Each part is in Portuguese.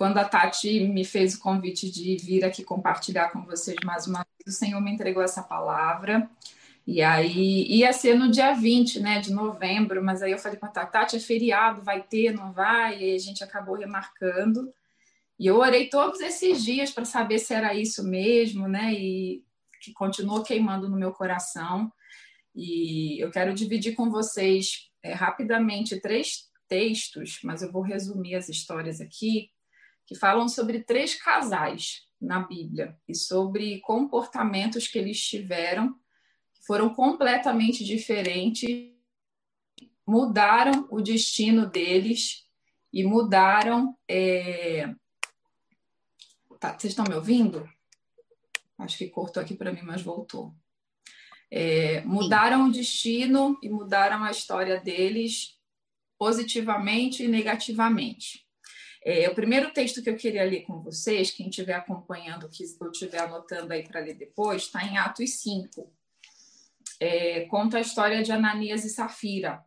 quando a Tati me fez o convite de vir aqui compartilhar com vocês mais uma vez, o Senhor me entregou essa palavra. E aí ia ser no dia 20 né, de novembro, mas aí eu falei com a Tati, é feriado, vai ter, não vai? E a gente acabou remarcando. E eu orei todos esses dias para saber se era isso mesmo, né? E que continuou queimando no meu coração. E eu quero dividir com vocês é, rapidamente três textos, mas eu vou resumir as histórias aqui, que falam sobre três casais na Bíblia e sobre comportamentos que eles tiveram que foram completamente diferentes, mudaram o destino deles e mudaram. É... Tá, vocês estão me ouvindo? Acho que cortou aqui para mim, mas voltou. É, mudaram Sim. o destino e mudaram a história deles positivamente e negativamente. É, o primeiro texto que eu queria ler com vocês, quem estiver acompanhando, que eu estiver anotando aí para ler depois, está em Atos 5. É, conta a história de Ananias e Safira.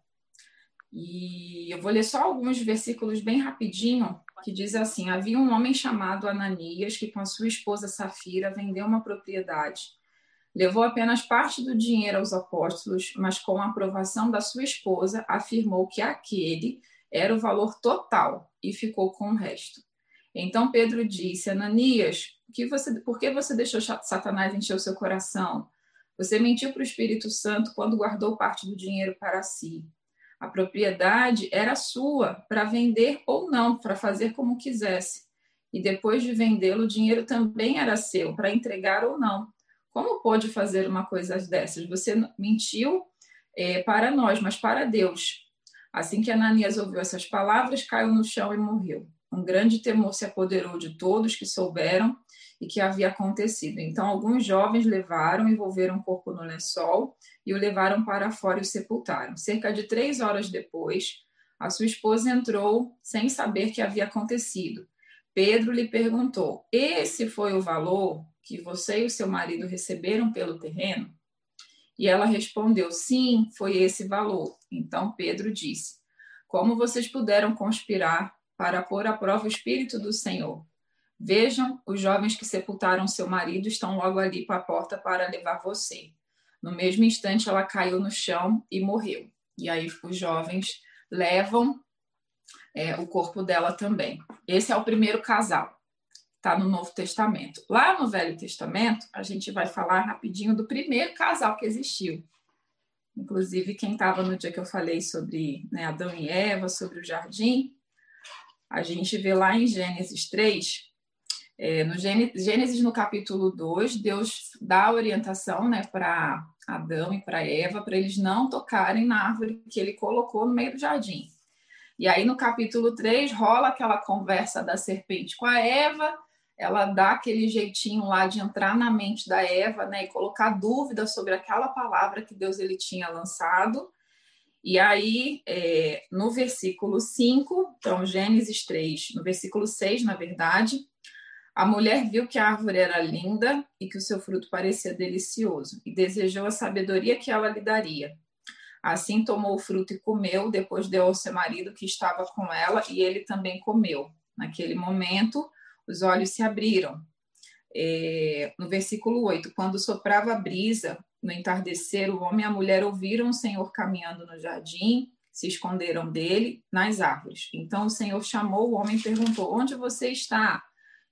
E eu vou ler só alguns versículos bem rapidinho, que diz assim: Havia um homem chamado Ananias que, com a sua esposa Safira, vendeu uma propriedade. Levou apenas parte do dinheiro aos apóstolos, mas com a aprovação da sua esposa, afirmou que aquele era o valor total e ficou com o resto. Então Pedro disse: Ananias, que você, por que você deixou Satanás encher o seu coração? Você mentiu para o Espírito Santo quando guardou parte do dinheiro para si. A propriedade era sua para vender ou não, para fazer como quisesse. E depois de vendê-lo, o dinheiro também era seu, para entregar ou não. Como pôde fazer uma coisa dessas? Você mentiu é, para nós, mas para Deus. Assim que Ananias ouviu essas palavras, caiu no chão e morreu. Um grande temor se apoderou de todos que souberam e que havia acontecido. Então, alguns jovens levaram, envolveram o corpo no lençol e o levaram para fora e o sepultaram. Cerca de três horas depois, a sua esposa entrou sem saber que havia acontecido. Pedro lhe perguntou: Esse foi o valor que você e o seu marido receberam pelo terreno? E ela respondeu: Sim, foi esse valor. Então Pedro disse: Como vocês puderam conspirar para pôr à prova o Espírito do Senhor? Vejam, os jovens que sepultaram seu marido estão logo ali para a porta para levar você. No mesmo instante, ela caiu no chão e morreu. E aí os jovens levam é, o corpo dela também. Esse é o primeiro casal, está no Novo Testamento. Lá no Velho Testamento, a gente vai falar rapidinho do primeiro casal que existiu. Inclusive, quem estava no dia que eu falei sobre né, Adão e Eva, sobre o jardim, a gente vê lá em Gênesis 3, é, no Gênesis, no capítulo 2, Deus dá orientação né, para Adão e para Eva, para eles não tocarem na árvore que ele colocou no meio do jardim. E aí, no capítulo 3, rola aquela conversa da serpente com a Eva, ela dá aquele jeitinho lá de entrar na mente da Eva né, e colocar dúvida sobre aquela palavra que Deus ele tinha lançado. E aí, é, no versículo 5, então Gênesis 3, no versículo 6, na verdade, a mulher viu que a árvore era linda e que o seu fruto parecia delicioso, e desejou a sabedoria que ela lhe daria. Assim tomou o fruto e comeu, depois deu ao seu marido que estava com ela, e ele também comeu. Naquele momento, os olhos se abriram. É, no versículo 8, quando soprava a brisa, no entardecer, o homem e a mulher ouviram o Senhor caminhando no jardim, se esconderam dele nas árvores. Então o Senhor chamou o homem e perguntou: Onde você está?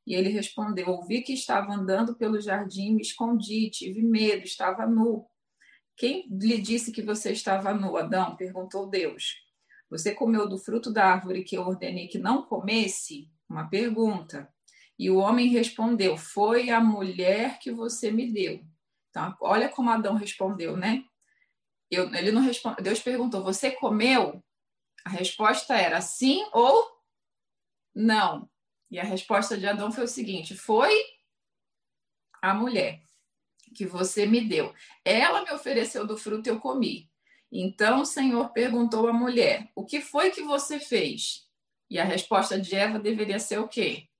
E ele respondeu: Ouvi que estava andando pelo jardim, me escondi, tive medo, estava nu. Quem lhe disse que você estava nu, Adão? perguntou Deus. Você comeu do fruto da árvore que eu ordenei que não comesse? Uma pergunta. E o homem respondeu: Foi a mulher que você me deu. Então, olha como Adão respondeu, né? Eu, ele não respondeu. Deus perguntou: Você comeu? A resposta era sim ou não. E a resposta de Adão foi o seguinte: Foi a mulher que você me deu. Ela me ofereceu do fruto e eu comi. Então o Senhor perguntou à mulher: O que foi que você fez? E a resposta de Eva deveria ser o quê?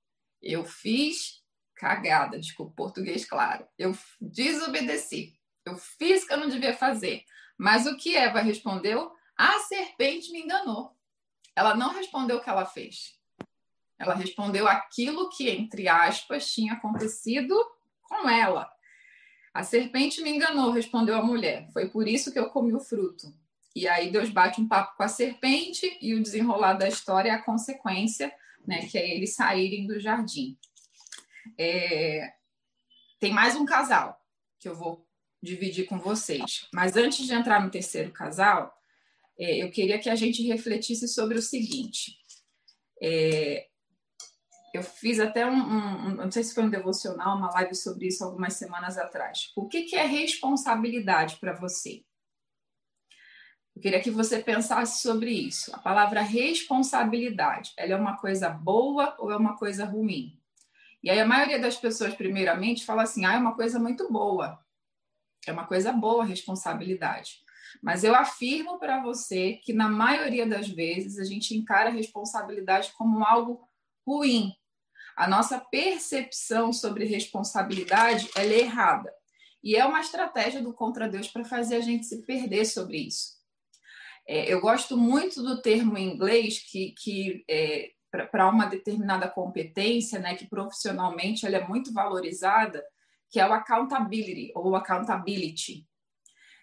Eu fiz cagada, desculpa, português claro. Eu desobedeci. Eu fiz o que eu não devia fazer. Mas o que Eva respondeu? A serpente me enganou. Ela não respondeu o que ela fez. Ela respondeu aquilo que, entre aspas, tinha acontecido com ela. A serpente me enganou, respondeu a mulher. Foi por isso que eu comi o fruto. E aí Deus bate um papo com a serpente e o desenrolar da história é a consequência, né, que é eles saírem do jardim. É... Tem mais um casal que eu vou dividir com vocês. Mas antes de entrar no terceiro casal, é, eu queria que a gente refletisse sobre o seguinte. É, eu fiz até um, um, não sei se foi um devocional, uma live sobre isso algumas semanas atrás. O que, que é responsabilidade para você? Eu queria que você pensasse sobre isso. A palavra responsabilidade, ela é uma coisa boa ou é uma coisa ruim? E aí a maioria das pessoas, primeiramente, fala assim: ah, é uma coisa muito boa. É uma coisa boa a responsabilidade. Mas eu afirmo para você que, na maioria das vezes, a gente encara a responsabilidade como algo ruim. A nossa percepção sobre responsabilidade é errada. E é uma estratégia do contra Deus para fazer a gente se perder sobre isso. É, eu gosto muito do termo em inglês que, que é, para uma determinada competência, né, que profissionalmente ela é muito valorizada, que é o accountability ou accountability.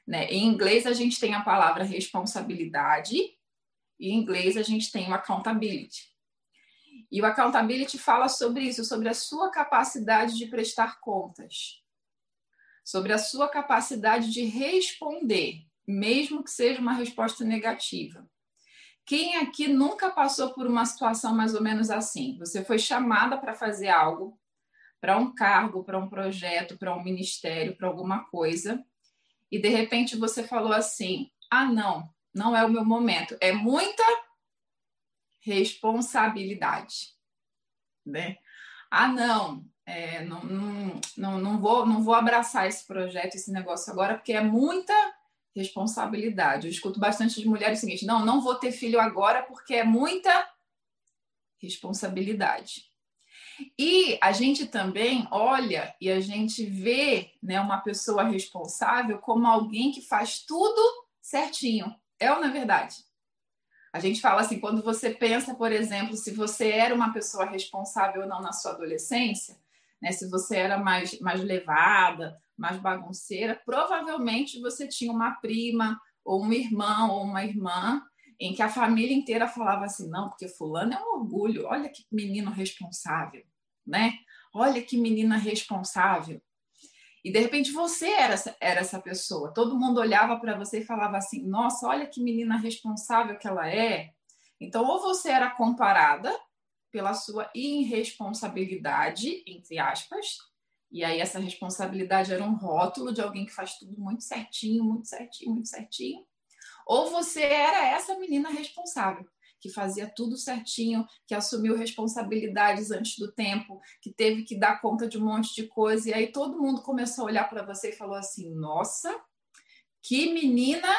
Né? Em inglês a gente tem a palavra responsabilidade e em inglês a gente tem o accountability. E o accountability fala sobre isso, sobre a sua capacidade de prestar contas, sobre a sua capacidade de responder, mesmo que seja uma resposta negativa. Quem aqui nunca passou por uma situação mais ou menos assim? Você foi chamada para fazer algo, para um cargo, para um projeto, para um ministério, para alguma coisa, e de repente você falou assim: ah, não, não é o meu momento. É muita responsabilidade, né? Ah, não, é, não, não, não, não, vou, não vou abraçar esse projeto, esse negócio agora, porque é muita responsabilidade. Eu escuto bastante de mulheres o seguinte: não, não vou ter filho agora porque é muita responsabilidade. E a gente também olha e a gente vê né, uma pessoa responsável como alguém que faz tudo certinho. É ou não é verdade? A gente fala assim, quando você pensa, por exemplo, se você era uma pessoa responsável ou não na sua adolescência, né, se você era mais, mais levada, mais bagunceira, provavelmente você tinha uma prima, ou um irmão, ou uma irmã em que a família inteira falava assim: não, porque Fulano é um orgulho, olha que menino responsável, né? Olha que menina responsável. E de repente você era era essa pessoa. Todo mundo olhava para você e falava assim: nossa, olha que menina responsável que ela é. Então, ou você era comparada pela sua irresponsabilidade, entre aspas, e aí essa responsabilidade era um rótulo de alguém que faz tudo muito certinho, muito certinho, muito certinho. Ou você era essa menina responsável, que fazia tudo certinho, que assumiu responsabilidades antes do tempo, que teve que dar conta de um monte de coisa, e aí todo mundo começou a olhar para você e falou assim: nossa, que menina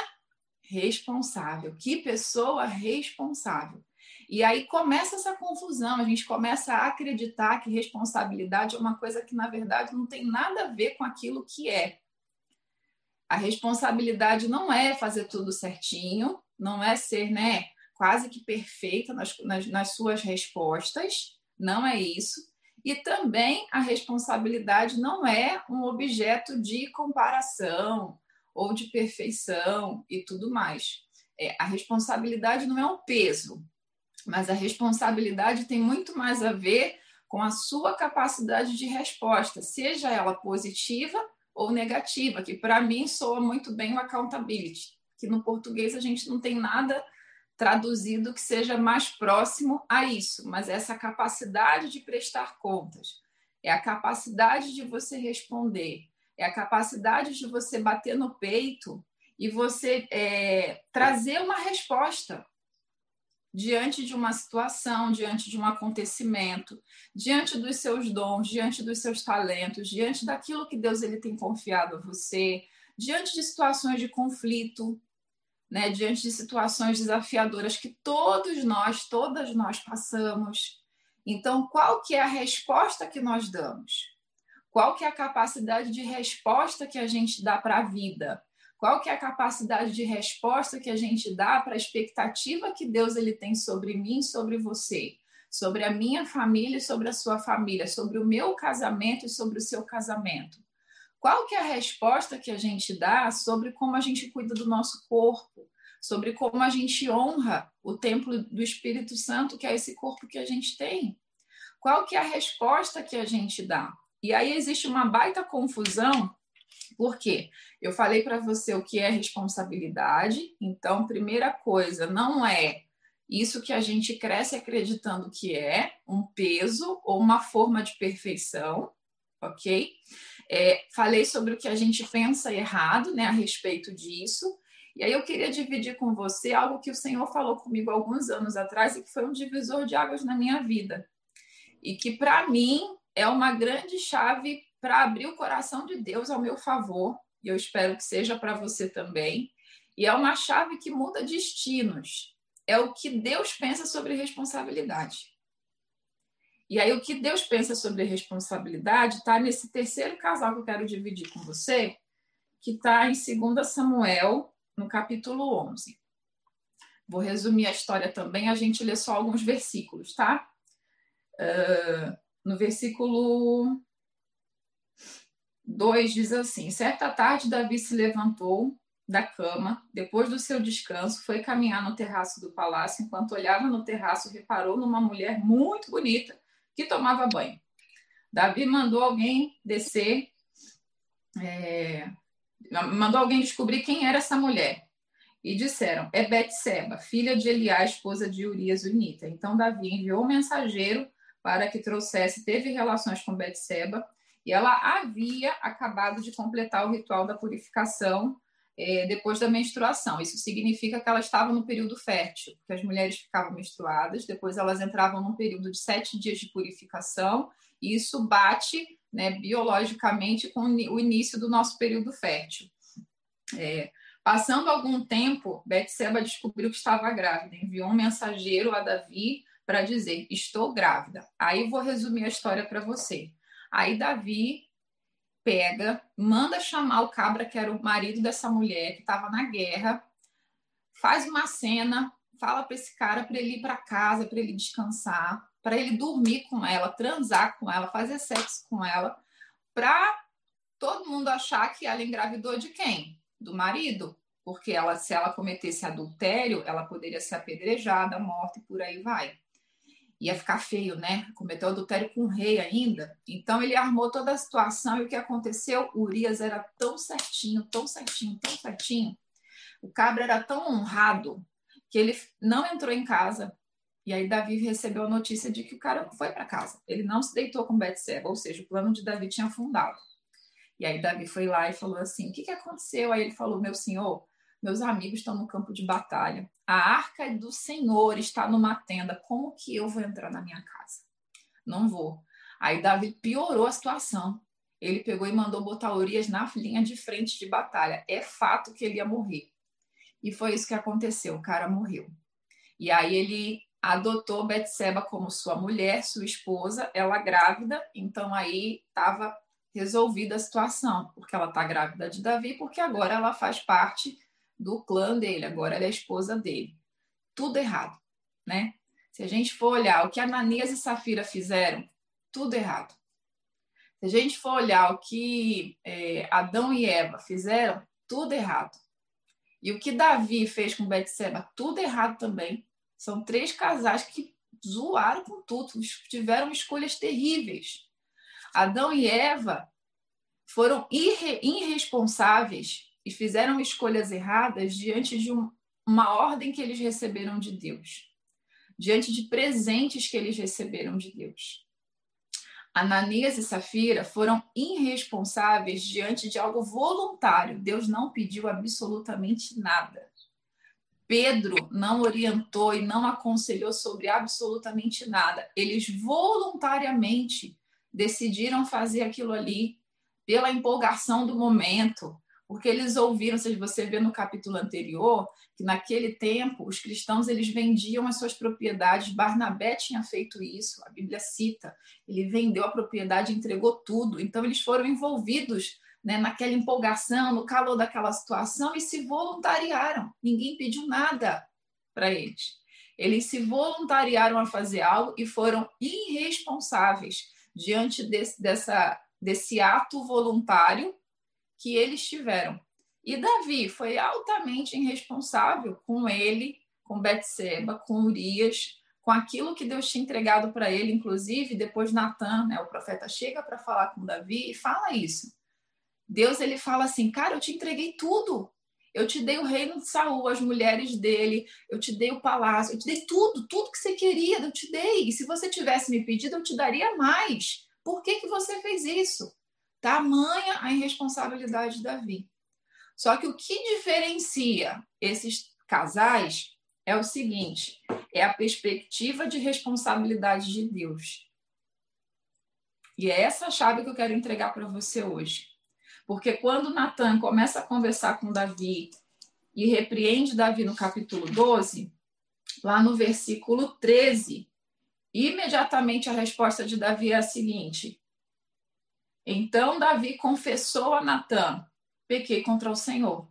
responsável, que pessoa responsável. E aí começa essa confusão, a gente começa a acreditar que responsabilidade é uma coisa que, na verdade, não tem nada a ver com aquilo que é. A responsabilidade não é fazer tudo certinho, não é ser né, quase que perfeita nas, nas, nas suas respostas, não é isso. E também a responsabilidade não é um objeto de comparação ou de perfeição e tudo mais. É, a responsabilidade não é um peso, mas a responsabilidade tem muito mais a ver com a sua capacidade de resposta, seja ela positiva ou negativa, que para mim soa muito bem o accountability, que no português a gente não tem nada traduzido que seja mais próximo a isso, mas essa capacidade de prestar contas, é a capacidade de você responder, é a capacidade de você bater no peito e você é, trazer uma resposta diante de uma situação, diante de um acontecimento, diante dos seus dons, diante dos seus talentos, diante daquilo que Deus ele tem confiado a você, diante de situações de conflito, né, diante de situações desafiadoras que todos nós, todas nós passamos. Então, qual que é a resposta que nós damos? Qual que é a capacidade de resposta que a gente dá para a vida? Qual que é a capacidade de resposta que a gente dá para a expectativa que Deus ele tem sobre mim, sobre você, sobre a minha família e sobre a sua família, sobre o meu casamento e sobre o seu casamento. Qual que é a resposta que a gente dá sobre como a gente cuida do nosso corpo, sobre como a gente honra o templo do Espírito Santo, que é esse corpo que a gente tem? Qual que é a resposta que a gente dá? E aí existe uma baita confusão, porque eu falei para você o que é responsabilidade, então, primeira coisa, não é isso que a gente cresce acreditando que é um peso ou uma forma de perfeição, ok? É, falei sobre o que a gente pensa errado né, a respeito disso. E aí eu queria dividir com você algo que o Senhor falou comigo alguns anos atrás e que foi um divisor de águas na minha vida. E que, para mim, é uma grande chave para abrir o coração de Deus ao meu favor. E eu espero que seja para você também. E é uma chave que muda destinos. É o que Deus pensa sobre responsabilidade. E aí, o que Deus pensa sobre responsabilidade está nesse terceiro casal que eu quero dividir com você, que está em 2 Samuel, no capítulo 11. Vou resumir a história também, a gente lê só alguns versículos, tá? Uh, no versículo 2 diz assim: Certa tarde, Davi se levantou da cama, depois do seu descanso, foi caminhar no terraço do palácio. Enquanto olhava no terraço, reparou numa mulher muito bonita que tomava banho. Davi mandou alguém descer, é, mandou alguém descobrir quem era essa mulher. E disseram: é Betseba, filha de Eliá, esposa de Urias Unita. Então Davi enviou um mensageiro para que trouxesse, teve relações com Betseba, e ela havia acabado de completar o ritual da purificação é, depois da menstruação. Isso significa que ela estava no período fértil, que as mulheres ficavam menstruadas, depois elas entravam num período de sete dias de purificação, e isso bate né, biologicamente com o início do nosso período fértil. É, passando algum tempo, Betseba descobriu que estava grávida, enviou um mensageiro a Davi para dizer: Estou grávida. Aí vou resumir a história para você. Aí Davi pega, manda chamar o cabra, que era o marido dessa mulher, que estava na guerra, faz uma cena, fala para esse cara para ele ir para casa, para ele descansar, para ele dormir com ela, transar com ela, fazer sexo com ela, para todo mundo achar que ela engravidou de quem? Do marido, porque ela, se ela cometesse adultério, ela poderia ser apedrejada, morta e por aí vai ia ficar feio, né? Cometeu adultério com o rei ainda. Então ele armou toda a situação e o que aconteceu? Urias era tão certinho, tão certinho, tão certinho. O cabra era tão honrado que ele não entrou em casa. E aí Davi recebeu a notícia de que o cara foi para casa. Ele não se deitou com Betseba, ou seja, o plano de Davi tinha afundado. E aí Davi foi lá e falou assim: "O que que aconteceu?" Aí ele falou: "Meu senhor, meus amigos estão no campo de batalha. A arca do Senhor está numa tenda. Como que eu vou entrar na minha casa? Não vou. Aí Davi piorou a situação. Ele pegou e mandou botar Urias na linha de frente de batalha. É fato que ele ia morrer. E foi isso que aconteceu. O cara morreu. E aí ele adotou Betseba como sua mulher, sua esposa, ela grávida. Então aí estava resolvida a situação, porque ela está grávida de Davi, porque agora ela faz parte do clã dele, agora ela é esposa dele. Tudo errado, né? Se a gente for olhar o que Ananias e Safira fizeram, tudo errado. Se a gente for olhar o que é, Adão e Eva fizeram, tudo errado. E o que Davi fez com Betseba, tudo errado também. São três casais que zoaram com tudo, tiveram escolhas terríveis. Adão e Eva foram irre irresponsáveis e fizeram escolhas erradas diante de um, uma ordem que eles receberam de Deus, diante de presentes que eles receberam de Deus. Ananias e Safira foram irresponsáveis diante de algo voluntário. Deus não pediu absolutamente nada. Pedro não orientou e não aconselhou sobre absolutamente nada. Eles voluntariamente decidiram fazer aquilo ali pela empolgação do momento, porque eles ouviram, se você vê no capítulo anterior, que naquele tempo os cristãos eles vendiam as suas propriedades. Barnabé tinha feito isso, a Bíblia cita. Ele vendeu a propriedade, entregou tudo. Então eles foram envolvidos né, naquela empolgação, no calor daquela situação e se voluntariaram. Ninguém pediu nada para eles. Eles se voluntariaram a fazer algo e foram irresponsáveis diante desse, dessa, desse ato voluntário que eles tiveram. E Davi foi altamente irresponsável com ele, com Betseba, com Urias, com aquilo que Deus tinha entregado para ele, inclusive depois Natan, né, o profeta chega para falar com Davi e fala isso. Deus ele fala assim: "Cara, eu te entreguei tudo. Eu te dei o reino de Saul, as mulheres dele, eu te dei o palácio, eu te dei tudo, tudo que você queria, eu te dei. E se você tivesse me pedido, eu te daria mais. Por que, que você fez isso? Tamanha a irresponsabilidade de Davi. Só que o que diferencia esses casais é o seguinte: é a perspectiva de responsabilidade de Deus. E é essa chave que eu quero entregar para você hoje. Porque quando Natan começa a conversar com Davi e repreende Davi no capítulo 12, lá no versículo 13, imediatamente a resposta de Davi é a seguinte: Então Davi confessou a Natan: Pequei contra o Senhor.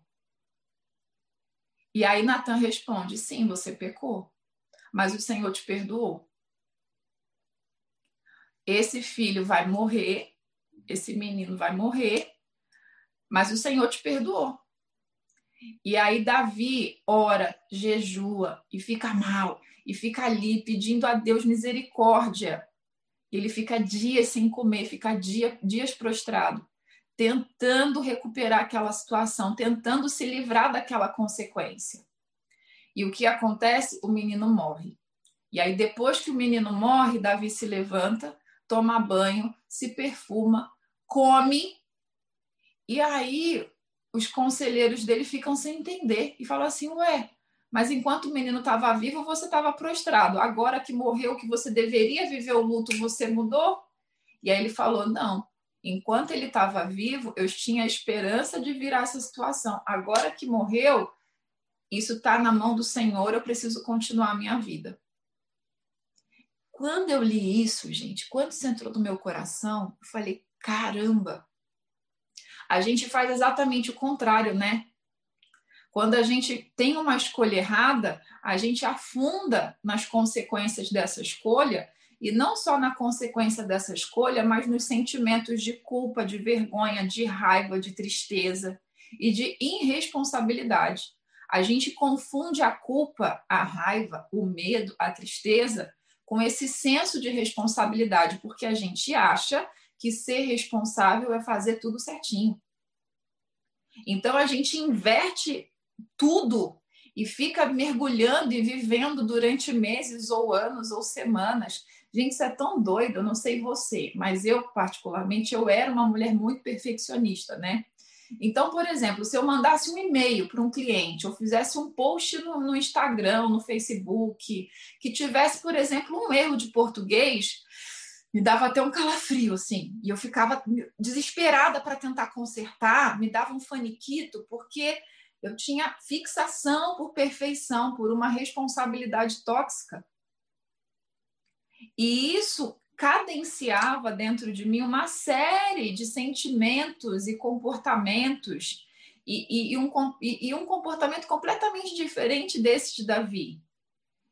E aí Natan responde: Sim, você pecou, mas o Senhor te perdoou. Esse filho vai morrer, esse menino vai morrer, mas o Senhor te perdoou. E aí Davi ora, jejua e fica mal, e fica ali pedindo a Deus misericórdia. Ele fica dias sem comer, fica dia, dias prostrado, tentando recuperar aquela situação, tentando se livrar daquela consequência. E o que acontece? O menino morre. E aí, depois que o menino morre, Davi se levanta, toma banho, se perfuma, come e aí os conselheiros dele ficam sem entender e falam assim: Ué, mas enquanto o menino estava vivo, você estava prostrado. Agora que morreu, que você deveria viver o luto, você mudou? E aí ele falou: Não, enquanto ele estava vivo, eu tinha a esperança de virar essa situação. Agora que morreu, isso está na mão do Senhor, eu preciso continuar a minha vida. Quando eu li isso, gente, quando isso entrou no meu coração, eu falei: caramba, a gente faz exatamente o contrário, né? Quando a gente tem uma escolha errada, a gente afunda nas consequências dessa escolha, e não só na consequência dessa escolha, mas nos sentimentos de culpa, de vergonha, de raiva, de tristeza e de irresponsabilidade. A gente confunde a culpa, a raiva, o medo, a tristeza com esse senso de responsabilidade, porque a gente acha que ser responsável é fazer tudo certinho. Então a gente inverte tudo e fica mergulhando e vivendo durante meses ou anos ou semanas. Gente, isso é tão doido, eu não sei você, mas eu particularmente eu era uma mulher muito perfeccionista, né? Então, por exemplo, se eu mandasse um e-mail para um cliente, ou fizesse um post no, no Instagram, no Facebook, que tivesse, por exemplo, um erro de português, me dava até um calafrio, assim. E eu ficava desesperada para tentar consertar, me dava um faniquito, porque eu tinha fixação por perfeição, por uma responsabilidade tóxica. E isso cadenciava dentro de mim uma série de sentimentos e comportamentos, e, e, e, um, e, um comportamento completamente diferente desse de Davi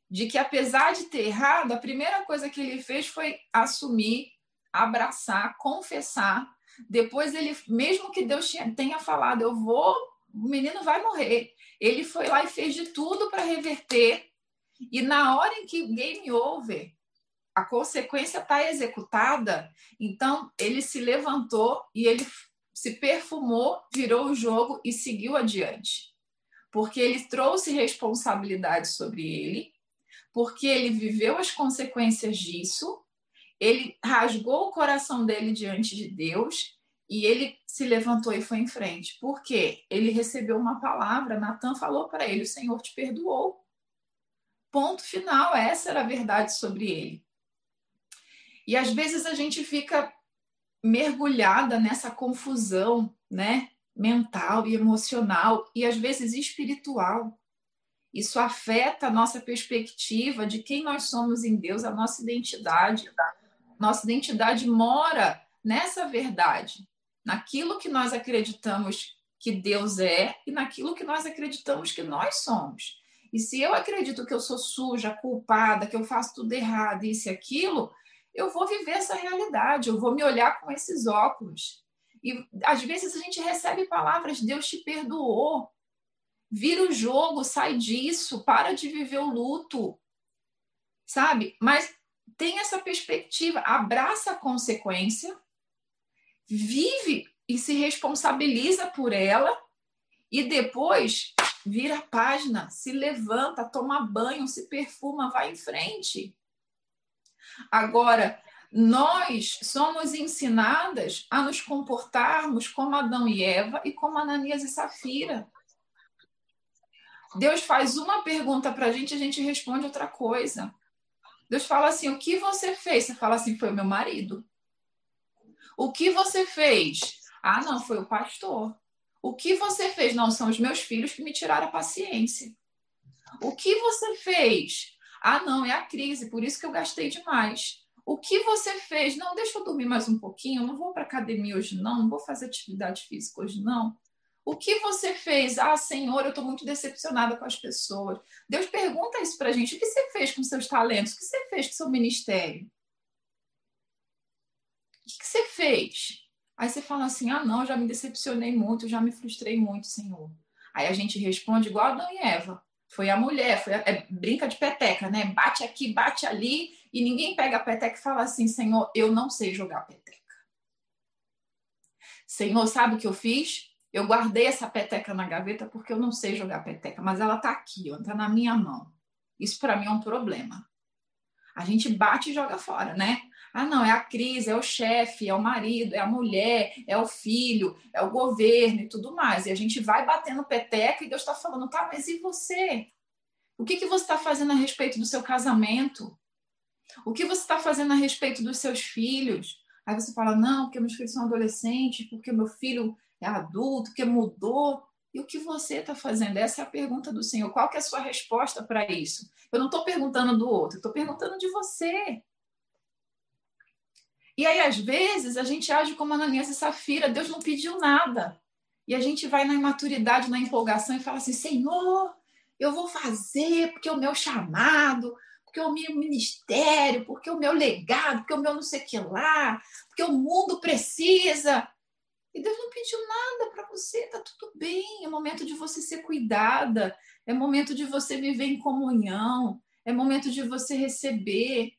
de que apesar de ter errado, a primeira coisa que ele fez foi assumir, abraçar, confessar. Depois ele, mesmo que Deus tenha falado, eu vou, o menino vai morrer. Ele foi lá e fez de tudo para reverter. E na hora em que game over, a consequência está executada, então ele se levantou e ele se perfumou, virou o jogo e seguiu adiante. Porque ele trouxe responsabilidade sobre ele porque ele viveu as consequências disso, ele rasgou o coração dele diante de Deus e ele se levantou e foi em frente. Por quê? Ele recebeu uma palavra, Natan falou para ele: O Senhor te perdoou. Ponto final, essa era a verdade sobre ele. E às vezes a gente fica mergulhada nessa confusão, né? Mental e emocional, e às vezes espiritual. Isso afeta a nossa perspectiva de quem nós somos em Deus, a nossa identidade. Nossa identidade mora nessa verdade, naquilo que nós acreditamos que Deus é e naquilo que nós acreditamos que nós somos. E se eu acredito que eu sou suja, culpada, que eu faço tudo errado, isso e aquilo, eu vou viver essa realidade, eu vou me olhar com esses óculos. E às vezes a gente recebe palavras, Deus te perdoou. Vira o jogo, sai disso, para de viver o luto. Sabe? Mas tem essa perspectiva, abraça a consequência, vive e se responsabiliza por ela e depois vira a página, se levanta, toma banho, se perfuma, vai em frente. Agora, nós somos ensinadas a nos comportarmos como Adão e Eva e como Ananias e Safira. Deus faz uma pergunta para a gente a gente responde outra coisa. Deus fala assim: o que você fez? Você fala assim: foi meu marido. O que você fez? Ah, não, foi o pastor. O que você fez? Não, são os meus filhos que me tiraram a paciência. O que você fez? Ah, não, é a crise, por isso que eu gastei demais. O que você fez? Não, deixa eu dormir mais um pouquinho, não vou para academia hoje não, não vou fazer atividade física hoje não. O que você fez? Ah, Senhor, eu estou muito decepcionada com as pessoas. Deus pergunta isso para a gente. O que você fez com seus talentos? O que você fez com seu ministério? O que você fez? Aí você fala assim: ah, não, já me decepcionei muito, já me frustrei muito, Senhor. Aí a gente responde igual Adão e Eva. Foi a mulher, foi a, é, brinca de peteca, né? Bate aqui, bate ali, e ninguém pega a peteca e fala assim: Senhor, eu não sei jogar peteca. Senhor, sabe o que eu fiz? Eu guardei essa peteca na gaveta porque eu não sei jogar peteca, mas ela está aqui, está na minha mão. Isso para mim é um problema. A gente bate e joga fora, né? Ah, não, é a crise, é o chefe, é o marido, é a mulher, é o filho, é o governo e tudo mais. E a gente vai batendo peteca e Deus está falando, tá, mas e você? O que, que você está fazendo a respeito do seu casamento? O que você está fazendo a respeito dos seus filhos? Aí você fala, não, porque meus filhos são adolescentes, porque meu filho é adulto, que mudou. E o que você está fazendo? Essa é a pergunta do Senhor. Qual que é a sua resposta para isso? Eu não estou perguntando do outro, estou perguntando de você. E aí, às vezes, a gente age como Ananias e Safira, Deus não pediu nada. E a gente vai na imaturidade, na empolgação e fala assim: Senhor, eu vou fazer porque o meu chamado, porque o meu ministério, porque o meu legado, porque o meu não sei o que lá, porque o mundo precisa. E Deus não pediu nada para você, tá tudo bem. É momento de você ser cuidada, é momento de você viver em comunhão, é momento de você receber.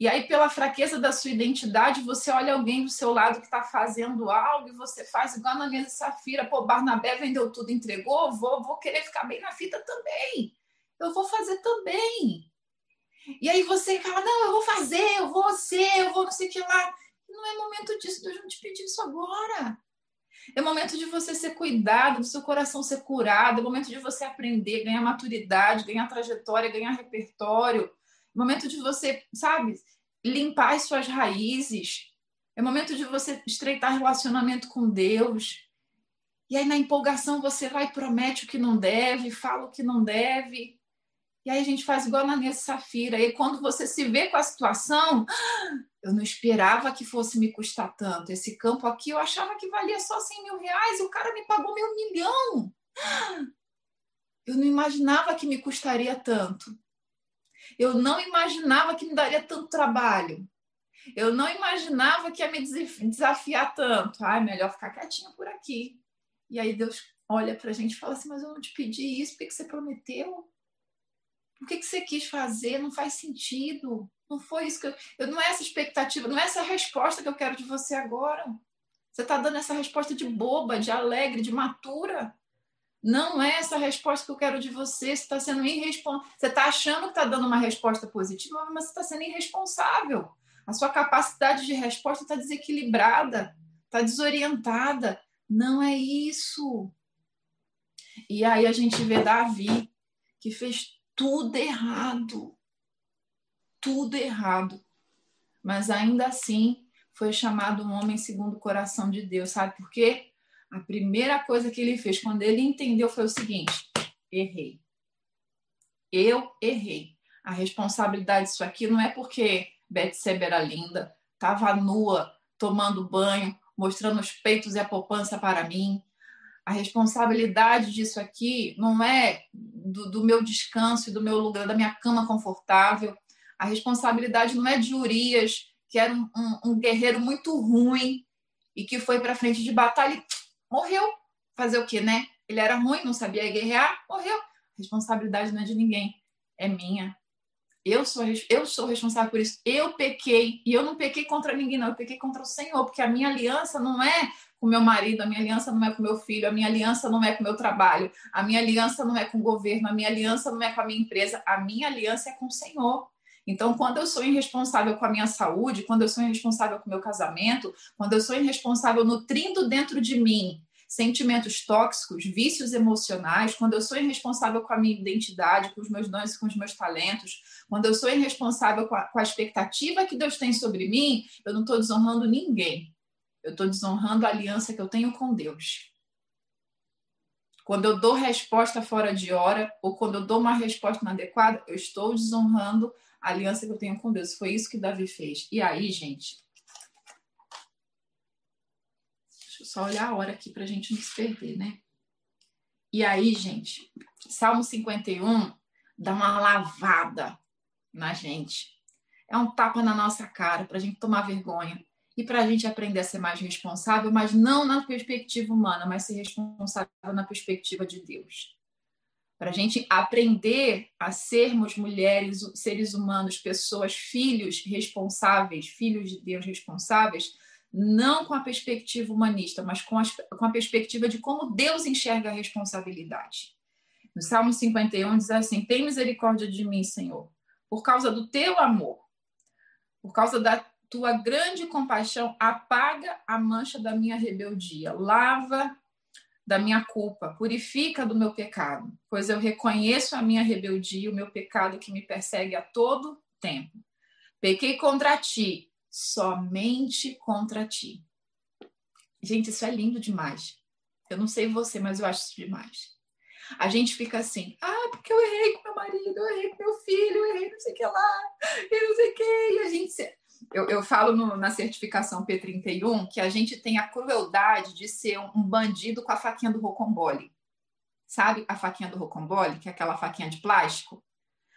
E aí, pela fraqueza da sua identidade, você olha alguém do seu lado que está fazendo algo e você faz igual na mesa Safira. Pô, Barnabé vendeu tudo, entregou, vou, vou querer ficar bem na fita também. Eu vou fazer também. E aí você fala, não, eu vou fazer, eu vou ser, eu vou não sei o que lá. Não é momento disso, Deus não te pediu isso agora. É momento de você ser cuidado, do seu coração ser curado, é momento de você aprender, ganhar maturidade, ganhar trajetória, ganhar repertório. Momento de você, sabe, limpar as suas raízes. É momento de você estreitar relacionamento com Deus. E aí, na empolgação, você vai e promete o que não deve, fala o que não deve. E aí a gente faz igual na Nessa Safira. E quando você se vê com a situação, eu não esperava que fosse me custar tanto. Esse campo aqui eu achava que valia só 100 mil reais e o cara me pagou meu milhão. Eu não imaginava que me custaria tanto. Eu não imaginava que me daria tanto trabalho. Eu não imaginava que ia me desafiar tanto. Ai, melhor ficar quietinha por aqui. E aí Deus olha para a gente e fala assim: Mas eu não te pedi isso, porque você prometeu? O que, que você quis fazer? Não faz sentido. Não foi isso que eu, eu. Não é essa expectativa, não é essa resposta que eu quero de você agora. Você está dando essa resposta de boba, de alegre, de matura. Não é essa resposta que eu quero de você. Você está sendo irresponsável. Você está achando que está dando uma resposta positiva, mas você está sendo irresponsável. A sua capacidade de resposta está desequilibrada, está desorientada. Não é isso. E aí a gente vê Davi, que fez tudo errado. Tudo errado. Mas ainda assim foi chamado um homem segundo o coração de Deus. Sabe por quê? A primeira coisa que ele fez quando ele entendeu foi o seguinte: errei. Eu errei. A responsabilidade disso aqui não é porque Betseba era linda, estava nua, tomando banho, mostrando os peitos e a poupança para mim. A responsabilidade disso aqui não é do, do meu descanso e do meu lugar, da minha cama confortável. A responsabilidade não é de Urias, que era um, um, um guerreiro muito ruim e que foi para frente de batalha e morreu. Fazer o quê, né? Ele era ruim, não sabia guerrear, morreu. A responsabilidade não é de ninguém, é minha. Eu sou, eu sou responsável por isso. Eu pequei. E eu não pequei contra ninguém, não. Eu pequei contra o Senhor, porque a minha aliança não é com meu marido, a minha aliança não é com meu filho, a minha aliança não é com meu trabalho, a minha aliança não é com o governo, a minha aliança não é com a minha empresa, a minha aliança é com o Senhor. Então, quando eu sou irresponsável com a minha saúde, quando eu sou irresponsável com o meu casamento, quando eu sou irresponsável nutrindo dentro de mim sentimentos tóxicos, vícios emocionais, quando eu sou irresponsável com a minha identidade, com os meus dons e com os meus talentos, quando eu sou irresponsável com a, com a expectativa que Deus tem sobre mim, eu não estou desonrando ninguém. Eu estou desonrando a aliança que eu tenho com Deus. Quando eu dou resposta fora de hora, ou quando eu dou uma resposta inadequada, eu estou desonrando a aliança que eu tenho com Deus. Foi isso que Davi fez. E aí, gente, Deixa eu só olhar a hora aqui para a gente não se perder, né? E aí, gente, Salmo 51 dá uma lavada na gente. É um tapa na nossa cara para a gente tomar vergonha e para a gente aprender a ser mais responsável, mas não na perspectiva humana, mas ser responsável na perspectiva de Deus. Para a gente aprender a sermos mulheres, seres humanos, pessoas, filhos responsáveis, filhos de Deus responsáveis, não com a perspectiva humanista, mas com a, com a perspectiva de como Deus enxerga a responsabilidade. No Salmo 51 diz assim: Tem misericórdia de mim, Senhor, por causa do teu amor, por causa da tua grande compaixão, apaga a mancha da minha rebeldia, lava da minha culpa, purifica do meu pecado, pois eu reconheço a minha rebeldia, o meu pecado que me persegue a todo tempo. Pequei contra ti somente contra ti. Gente, isso é lindo demais. Eu não sei você, mas eu acho isso demais. A gente fica assim, ah, porque eu errei com meu marido, eu errei com meu filho, eu errei não sei o que lá, e não sei o que. E a gente. Eu, eu falo no, na certificação P31 que a gente tem a crueldade de ser um, bandido com a faquinha do rocambole. Sabe a faquinha do rocambole, que é aquela faquinha de plástico?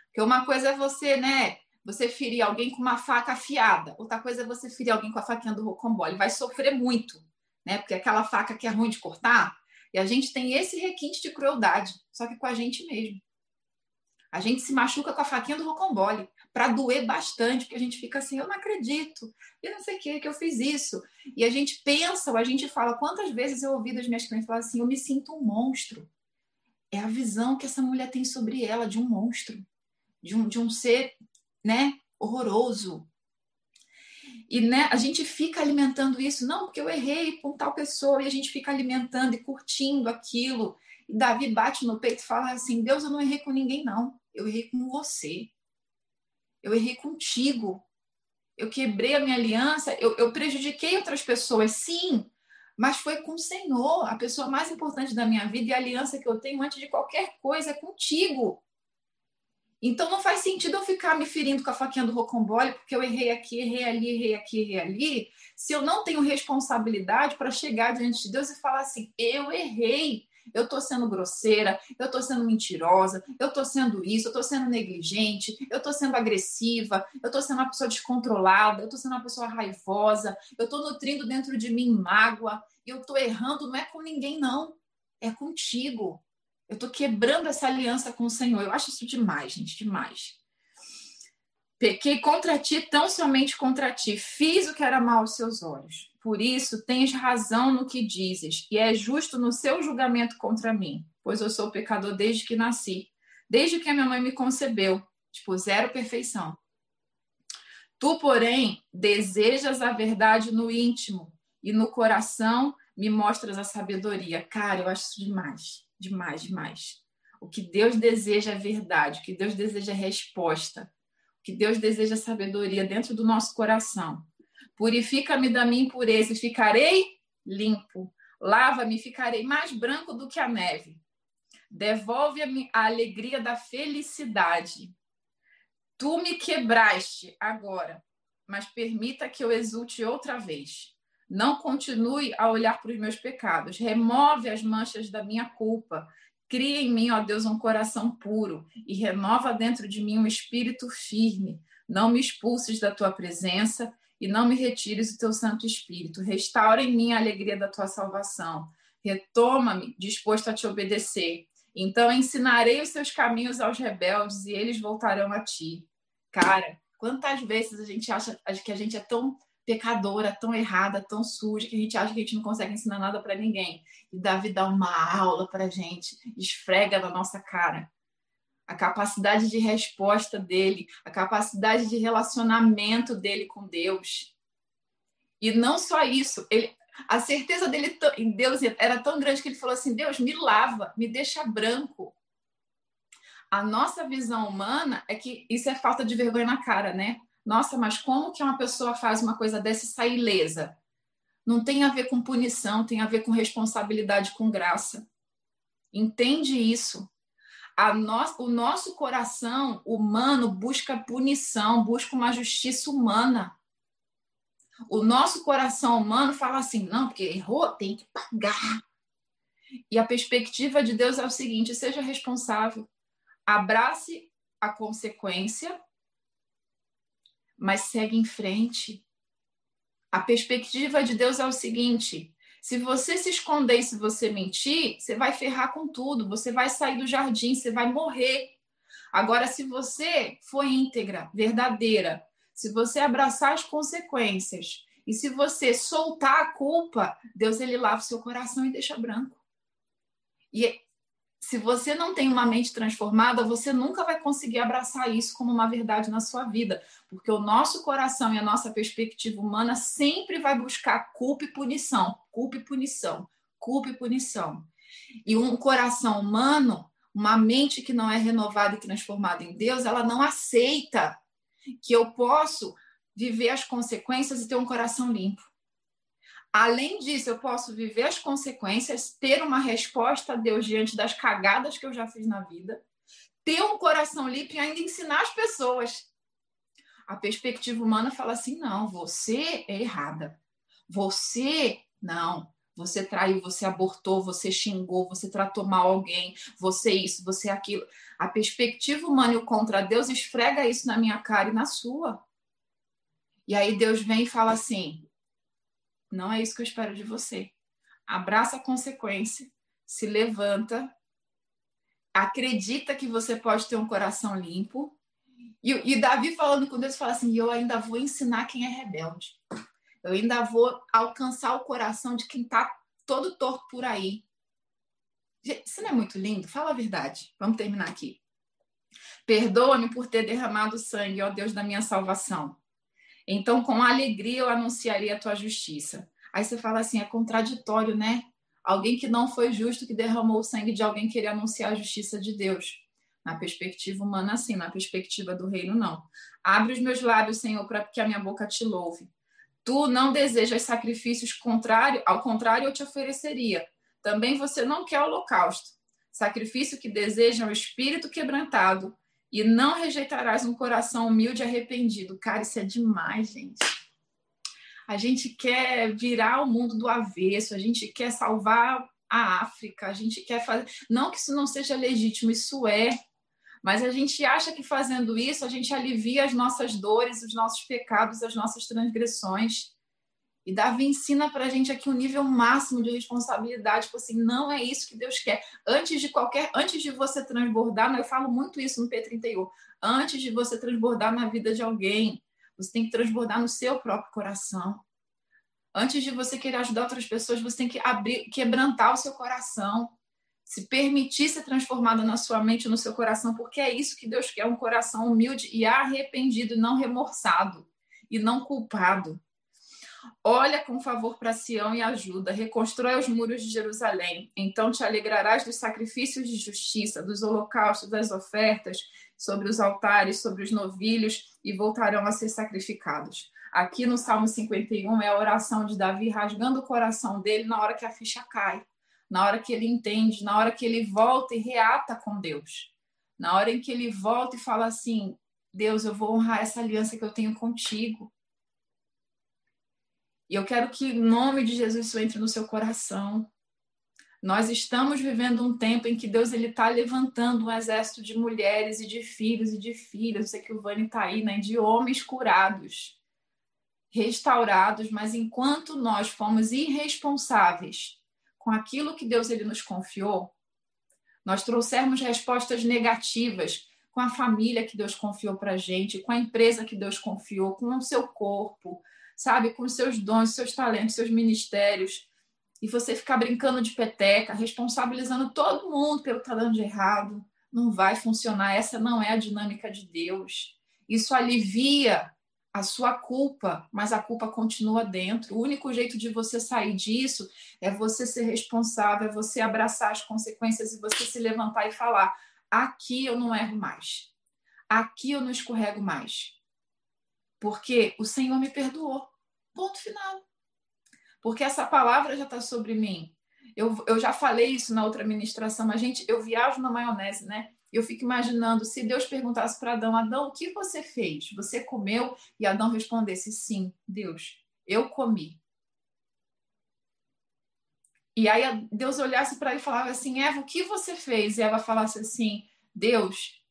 Porque uma coisa é você, né, você ferir alguém com uma faca afiada. Outra coisa é você ferir alguém com a faquinha do rocambole. Vai sofrer muito, né? Porque aquela faca que é ruim de cortar. E a gente tem esse requinte de crueldade, só que com a gente mesmo. A gente se machuca com a faquinha do rocambole para doer bastante, porque a gente fica assim, eu não acredito, eu não sei o que, que eu fiz isso. E a gente pensa, ou a gente fala, quantas vezes eu ouvi das minhas clientes falar assim, eu me sinto um monstro. É a visão que essa mulher tem sobre ela, de um monstro, de um, de um ser né? Horroroso. E né, a gente fica alimentando isso, não, porque eu errei com tal pessoa, e a gente fica alimentando e curtindo aquilo. E Davi bate no peito e fala assim: Deus, eu não errei com ninguém, não. Eu errei com você. Eu errei contigo. Eu quebrei a minha aliança, eu, eu prejudiquei outras pessoas, sim, mas foi com o Senhor, a pessoa mais importante da minha vida e a aliança que eu tenho antes de qualquer coisa é contigo. Então não faz sentido eu ficar me ferindo com a faquinha do rocambole, porque eu errei aqui, errei ali, errei aqui, errei ali, se eu não tenho responsabilidade para chegar diante de Deus e falar assim: eu errei, eu estou sendo grosseira, eu estou sendo mentirosa, eu estou sendo isso, eu estou sendo negligente, eu estou sendo agressiva, eu estou sendo uma pessoa descontrolada, eu estou sendo uma pessoa raivosa, eu estou nutrindo dentro de mim mágoa, eu estou errando, não é com ninguém, não, é contigo. Eu estou quebrando essa aliança com o Senhor. Eu acho isso demais, gente, demais. Pequei contra ti, tão somente contra ti. Fiz o que era mal aos seus olhos. Por isso, tens razão no que dizes, e é justo no seu julgamento contra mim, pois eu sou pecador desde que nasci, desde que a minha mãe me concebeu. Tipo, zero perfeição. Tu, porém, desejas a verdade no íntimo, e no coração me mostras a sabedoria. Cara, eu acho isso demais demais, demais. O que Deus deseja é verdade, o que Deus deseja é resposta, o que Deus deseja é sabedoria dentro do nosso coração. Purifica-me da minha impureza e ficarei limpo. Lava-me e ficarei mais branco do que a neve. Devolve-me a alegria da felicidade. Tu me quebraste agora, mas permita que eu exulte outra vez. Não continue a olhar para os meus pecados. Remove as manchas da minha culpa. Cria em mim, ó Deus, um coração puro e renova dentro de mim um espírito firme. Não me expulses da tua presença e não me retires o teu Santo Espírito. Restaura em mim a alegria da tua salvação. Retoma-me disposto a te obedecer. Então ensinarei os seus caminhos aos rebeldes e eles voltarão a ti. Cara, quantas vezes a gente acha que a gente é tão pecadora, tão errada, tão suja, que a gente acha que a gente não consegue ensinar nada para ninguém. E Davi dá uma aula para gente, esfrega na nossa cara. A capacidade de resposta dele, a capacidade de relacionamento dele com Deus. E não só isso, ele, a certeza dele em Deus era tão grande que ele falou assim: Deus, me lava, me deixa branco. A nossa visão humana é que isso é falta de vergonha na cara, né? Nossa, mas como que uma pessoa faz uma coisa dessa e sai ilesa? Não tem a ver com punição, tem a ver com responsabilidade, com graça. Entende isso? No... o nosso coração humano busca punição, busca uma justiça humana. O nosso coração humano fala assim: não, porque errou, tem que pagar. E a perspectiva de Deus é o seguinte: seja responsável, abrace a consequência mas segue em frente. A perspectiva de Deus é o seguinte: se você se esconder e se você mentir, você vai ferrar com tudo, você vai sair do jardim, você vai morrer. Agora, se você for íntegra, verdadeira, se você abraçar as consequências e se você soltar a culpa, Deus ele lava o seu coração e deixa branco. E se você não tem uma mente transformada, você nunca vai conseguir abraçar isso como uma verdade na sua vida, porque o nosso coração e a nossa perspectiva humana sempre vai buscar culpa e punição, culpa e punição, culpa e punição. E um coração humano, uma mente que não é renovada e transformada em Deus, ela não aceita que eu posso viver as consequências e ter um coração limpo. Além disso, eu posso viver as consequências, ter uma resposta a Deus diante das cagadas que eu já fiz na vida, ter um coração limpo e ainda ensinar as pessoas. A perspectiva humana fala assim: não, você é errada. Você, não. Você traiu, você abortou, você xingou, você tratou mal alguém, você isso, você aquilo. A perspectiva humana e o contra Deus esfrega isso na minha cara e na sua. E aí Deus vem e fala assim: não é isso que eu espero de você. Abraça a consequência, se levanta, acredita que você pode ter um coração limpo. E, e Davi falando com Deus, fala assim: eu ainda vou ensinar quem é rebelde. Eu ainda vou alcançar o coração de quem está todo torto por aí. Isso não é muito lindo? Fala a verdade. Vamos terminar aqui. Perdoa-me por ter derramado sangue, ó Deus da minha salvação. Então, com alegria eu anunciaria a tua justiça. Aí você fala assim, é contraditório, né? Alguém que não foi justo, que derramou o sangue de alguém querer anunciar a justiça de Deus. Na perspectiva humana, sim, na perspectiva do reino, não. Abre os meus lábios, Senhor, para que a minha boca te louve. Tu não desejas sacrifícios contrário, ao contrário, eu te ofereceria. Também você não quer holocausto. Sacrifício que deseja o espírito quebrantado, e não rejeitarás um coração humilde e arrependido. Cara, isso é demais, gente. A gente quer virar o mundo do avesso, a gente quer salvar a África, a gente quer fazer. Não que isso não seja legítimo, isso é. Mas a gente acha que fazendo isso a gente alivia as nossas dores, os nossos pecados, as nossas transgressões. E Davi ensina para a gente aqui um nível máximo de responsabilidade, tipo assim, não é isso que Deus quer. Antes de qualquer, antes de você transbordar, eu falo muito isso no P31, antes de você transbordar na vida de alguém, você tem que transbordar no seu próprio coração. Antes de você querer ajudar outras pessoas, você tem que abrir, quebrantar o seu coração, se permitir ser transformado na sua mente, no seu coração, porque é isso que Deus quer, um coração humilde e arrependido, não remorsado e não culpado. Olha com favor para Sião e ajuda, reconstrói os muros de Jerusalém. Então te alegrarás dos sacrifícios de justiça, dos holocaustos, das ofertas, sobre os altares, sobre os novilhos, e voltarão a ser sacrificados. Aqui no Salmo 51 é a oração de Davi rasgando o coração dele na hora que a ficha cai, na hora que ele entende, na hora que ele volta e reata com Deus, na hora em que ele volta e fala assim: Deus, eu vou honrar essa aliança que eu tenho contigo. E eu quero que, em nome de Jesus, isso entre no seu coração. Nós estamos vivendo um tempo em que Deus ele está levantando um exército de mulheres e de filhos e de filhas. Eu sei que o Vani está aí, né? De homens curados, restaurados, mas enquanto nós fomos irresponsáveis com aquilo que Deus ele nos confiou, nós trouxermos respostas negativas com a família que Deus confiou para a gente, com a empresa que Deus confiou, com o seu corpo, sabe, com seus dons, seus talentos, seus ministérios e você ficar brincando de peteca, responsabilizando todo mundo pelo que está dando de errado, não vai funcionar. Essa não é a dinâmica de Deus. Isso alivia a sua culpa, mas a culpa continua dentro. O único jeito de você sair disso é você ser responsável, é você abraçar as consequências e você se levantar e falar: aqui eu não erro mais, aqui eu não escorrego mais, porque o Senhor me perdoou. Ponto final porque essa palavra já está sobre mim. Eu, eu já falei isso na outra ministração, mas, gente, eu viajo na maionese, né? Eu fico imaginando se Deus perguntasse para Adão: Adão, o que você fez? Você comeu? E Adão respondesse: Sim, Deus, eu comi. E aí Deus olhasse para ele e falava assim: Eva, o que você fez? E Eva falasse assim: Deus,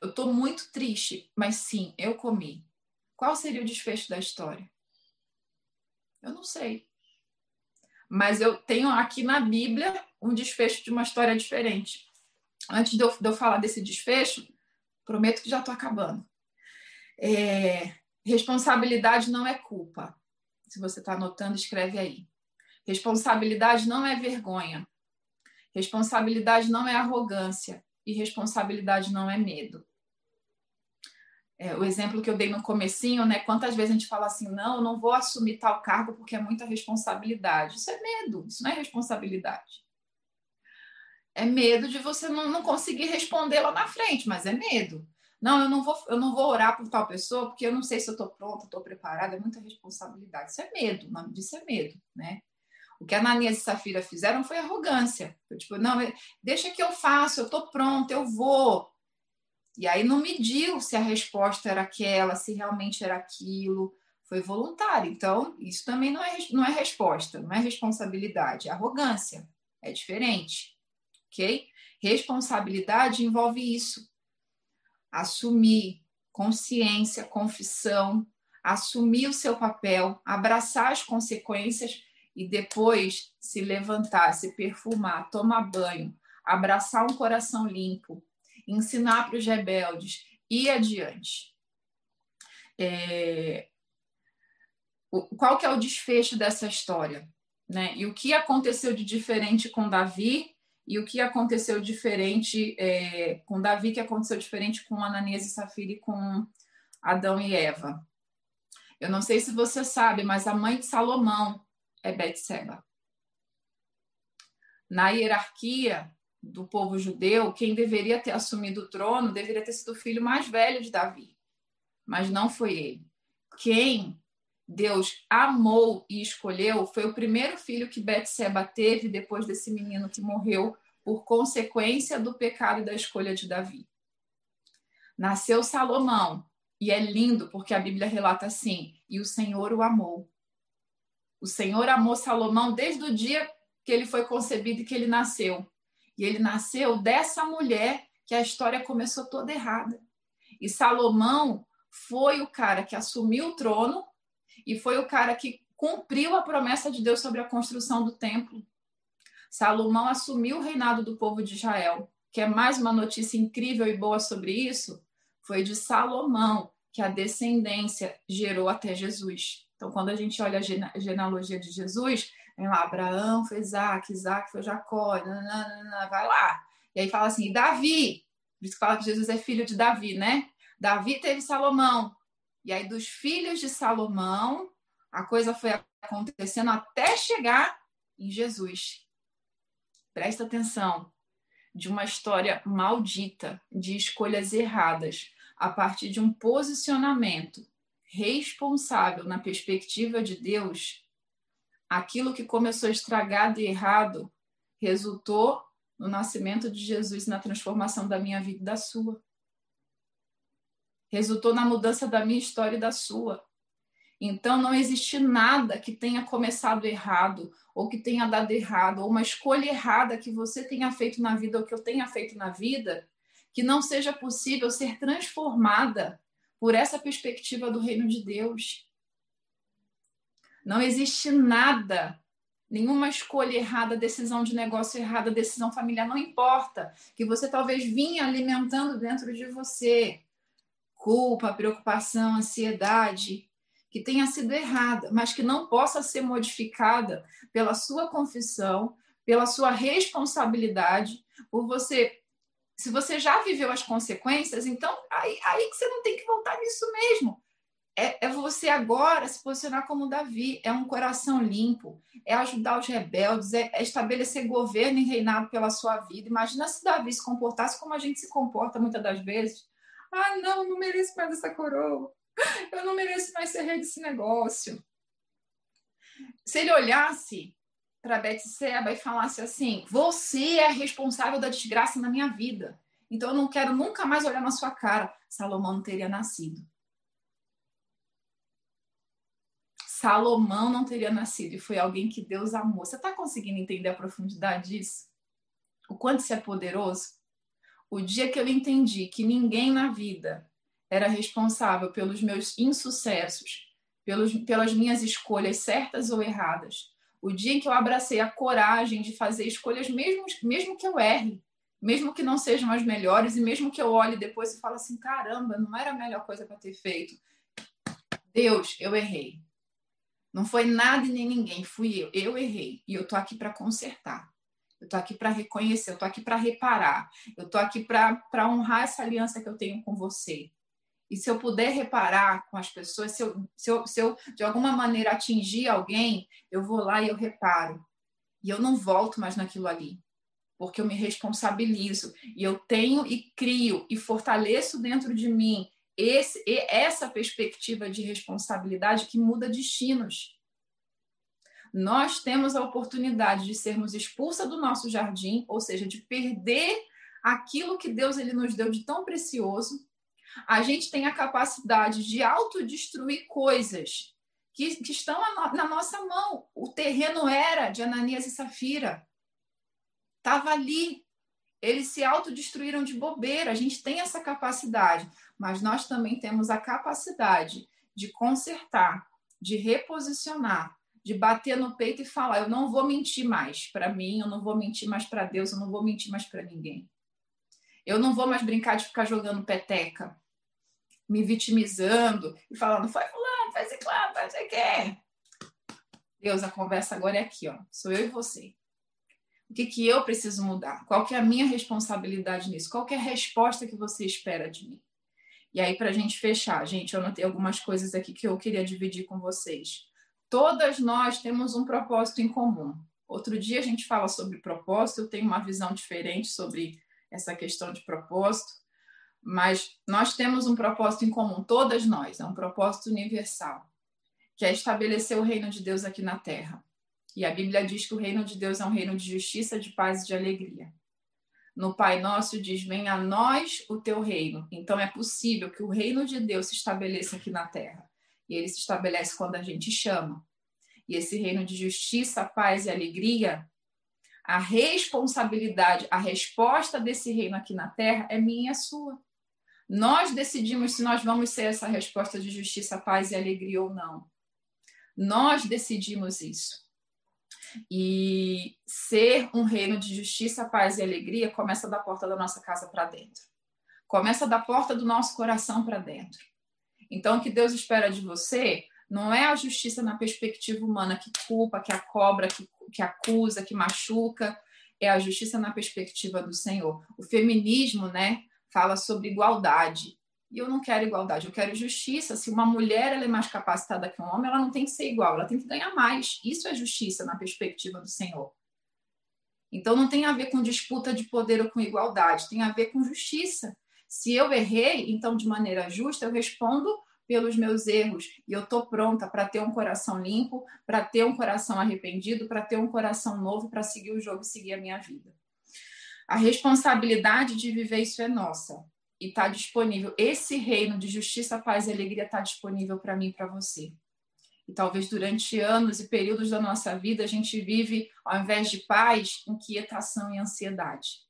eu estou muito triste, mas sim, eu comi. Qual seria o desfecho da história? Eu não sei mas eu tenho aqui na Bíblia um desfecho de uma história diferente. Antes de eu, de eu falar desse desfecho, prometo que já estou acabando. É, responsabilidade não é culpa. Se você está anotando, escreve aí. Responsabilidade não é vergonha. Responsabilidade não é arrogância. E responsabilidade não é medo é, o exemplo que eu dei no comecinho, né? Quantas vezes a gente fala assim, não, eu não vou assumir tal cargo porque é muita responsabilidade. Isso é medo, isso não é responsabilidade. É medo de você não, não conseguir responder lá na frente, mas é medo. Não, eu não vou, eu não vou orar por tal pessoa porque eu não sei se eu estou pronta, estou preparada. É muita responsabilidade. Isso é medo, o nome disso é medo, né? O que a Ananias e Safira fizeram foi arrogância. Eu, tipo, não, deixa que eu faço, eu estou pronta, eu vou. E aí não mediu se a resposta era aquela, se realmente era aquilo. Foi voluntário. Então, isso também não é, não é resposta, não é responsabilidade, é arrogância. É diferente. Ok? Responsabilidade envolve isso. Assumir consciência, confissão, assumir o seu papel, abraçar as consequências e depois se levantar, se perfumar, tomar banho, abraçar um coração limpo, ensinar para os rebeldes, ir adiante. É... Qual que é o desfecho dessa história? Né? E o que aconteceu de diferente com Davi e o que aconteceu diferente é, com Davi, que aconteceu diferente com Ananias e Safira e com Adão e Eva. Eu não sei se você sabe, mas a mãe de Salomão é Betseba. Na hierarquia, do povo judeu, quem deveria ter assumido o trono deveria ter sido o filho mais velho de Davi, mas não foi ele. Quem Deus amou e escolheu foi o primeiro filho que Betseba teve depois desse menino que morreu por consequência do pecado e da escolha de Davi. Nasceu Salomão, e é lindo porque a Bíblia relata assim: e o Senhor o amou. O Senhor amou Salomão desde o dia que ele foi concebido e que ele nasceu. E ele nasceu dessa mulher que a história começou toda errada. E Salomão foi o cara que assumiu o trono e foi o cara que cumpriu a promessa de Deus sobre a construção do templo. Salomão assumiu o reinado do povo de Israel. Que é mais uma notícia incrível e boa sobre isso? Foi de Salomão que a descendência gerou até Jesus. Então, quando a gente olha a genealogia de Jesus, lá, Abraão foi Isaac, Isaac foi Jacó, vai lá. E aí fala assim, Davi, por isso que fala que Jesus é filho de Davi, né? Davi teve Salomão. E aí, dos filhos de Salomão, a coisa foi acontecendo até chegar em Jesus. Presta atenção. De uma história maldita, de escolhas erradas, a partir de um posicionamento responsável na perspectiva de Deus, aquilo que começou estragado e errado resultou no nascimento de Jesus, na transformação da minha vida e da sua. Resultou na mudança da minha história e da sua. Então, não existe nada que tenha começado errado, ou que tenha dado errado, ou uma escolha errada que você tenha feito na vida, ou que eu tenha feito na vida, que não seja possível ser transformada por essa perspectiva do reino de Deus. Não existe nada, nenhuma escolha errada, decisão de negócio errada, decisão familiar, não importa, que você talvez vinha alimentando dentro de você culpa, preocupação, ansiedade, que tenha sido errada, mas que não possa ser modificada pela sua confissão, pela sua responsabilidade, por você. Se você já viveu as consequências, então aí, aí que você não tem que voltar nisso mesmo é, é, você agora se posicionar como Davi, é um coração limpo, é ajudar os rebeldes, é, é, estabelecer governo e reinado pela sua vida. Imagina se Davi se comportasse como a gente se comporta muitas das vezes. Ah, não, não mereço mais essa coroa. Eu não mereço mais ser rei desse negócio. Se ele olhasse para Betseba e falasse assim: Você é responsável da desgraça na minha vida. Então eu não quero nunca mais olhar na sua cara. Salomão não teria nascido. Salomão não teria nascido e foi alguém que Deus amou. Você está conseguindo entender a profundidade disso? O quanto isso é poderoso? O dia que eu entendi que ninguém na vida era responsável pelos meus insucessos, pelos, pelas minhas escolhas certas ou erradas, o dia em que eu abracei a coragem de fazer escolhas, mesmo, mesmo que eu erre, mesmo que não sejam as melhores, e mesmo que eu olhe depois e fale assim: caramba, não era a melhor coisa para ter feito. Deus, eu errei. Não foi nada nem ninguém, fui eu. Eu errei e eu tô aqui para consertar. Eu tô aqui para reconhecer, eu tô aqui para reparar. Eu tô aqui para honrar essa aliança que eu tenho com você. E se eu puder reparar com as pessoas, se eu, se eu, se eu de alguma maneira atingir alguém, eu vou lá e eu reparo. E eu não volto mais naquilo ali porque eu me responsabilizo e eu tenho e crio e fortaleço dentro de mim esse, essa perspectiva de responsabilidade que muda destinos. Nós temos a oportunidade de sermos expulsa do nosso jardim, ou seja, de perder aquilo que Deus ele nos deu de tão precioso. A gente tem a capacidade de autodestruir coisas que, que estão na nossa mão. O terreno era de Ananias e Safira. Estava ali. Eles se autodestruíram de bobeira. A gente tem essa capacidade mas nós também temos a capacidade de consertar, de reposicionar, de bater no peito e falar: eu não vou mentir mais para mim, eu não vou mentir mais para Deus, eu não vou mentir mais para ninguém. Eu não vou mais brincar de ficar jogando peteca, me vitimizando e falando: foi fulano, faz ciclano, faz o que Deus, a conversa agora é aqui, ó. Sou eu e você. O que, que eu preciso mudar? Qual que é a minha responsabilidade nisso? Qual que é a resposta que você espera de mim? E aí, para a gente fechar, gente, eu anotei algumas coisas aqui que eu queria dividir com vocês. Todas nós temos um propósito em comum. Outro dia a gente fala sobre propósito, eu tenho uma visão diferente sobre essa questão de propósito, mas nós temos um propósito em comum, todas nós, é um propósito universal, que é estabelecer o reino de Deus aqui na terra. E a Bíblia diz que o reino de Deus é um reino de justiça, de paz e de alegria no Pai Nosso diz: Venha a nós o teu reino. Então é possível que o reino de Deus se estabeleça aqui na terra. E ele se estabelece quando a gente chama. E esse reino de justiça, paz e alegria, a responsabilidade, a resposta desse reino aqui na terra é minha e é sua. Nós decidimos se nós vamos ser essa resposta de justiça, paz e alegria ou não. Nós decidimos isso. E ser um reino de justiça, paz e alegria começa da porta da nossa casa para dentro. Começa da porta do nosso coração para dentro. Então, o que Deus espera de você não é a justiça na perspectiva humana que culpa, que a cobra, que, que acusa, que machuca. É a justiça na perspectiva do Senhor. O feminismo, né, fala sobre igualdade. E eu não quero igualdade, eu quero justiça. Se uma mulher ela é mais capacitada que um homem, ela não tem que ser igual, ela tem que ganhar mais. Isso é justiça na perspectiva do Senhor. Então não tem a ver com disputa de poder ou com igualdade, tem a ver com justiça. Se eu errei, então de maneira justa, eu respondo pelos meus erros e eu estou pronta para ter um coração limpo, para ter um coração arrependido, para ter um coração novo, para seguir o jogo e seguir a minha vida. A responsabilidade de viver isso é nossa e está disponível. Esse reino de justiça, paz e alegria está disponível para mim e para você. E talvez durante anos e períodos da nossa vida a gente vive, ao invés de paz, inquietação e ansiedade.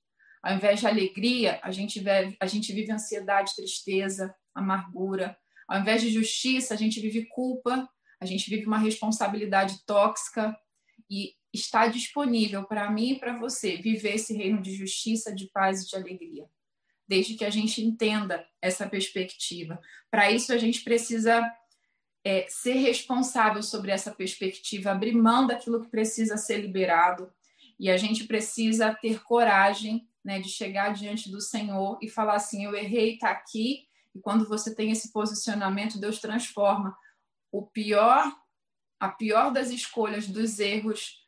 Ao invés de alegria, a gente vive, a gente vive ansiedade, tristeza, amargura. Ao invés de justiça, a gente vive culpa, a gente vive uma responsabilidade tóxica e está disponível para mim e para você viver esse reino de justiça, de paz e de alegria. Desde que a gente entenda essa perspectiva. Para isso, a gente precisa é, ser responsável sobre essa perspectiva, abrir mão daquilo que precisa ser liberado. E a gente precisa ter coragem né, de chegar diante do Senhor e falar assim: eu errei, está aqui. E quando você tem esse posicionamento, Deus transforma o pior, a pior das escolhas, dos erros,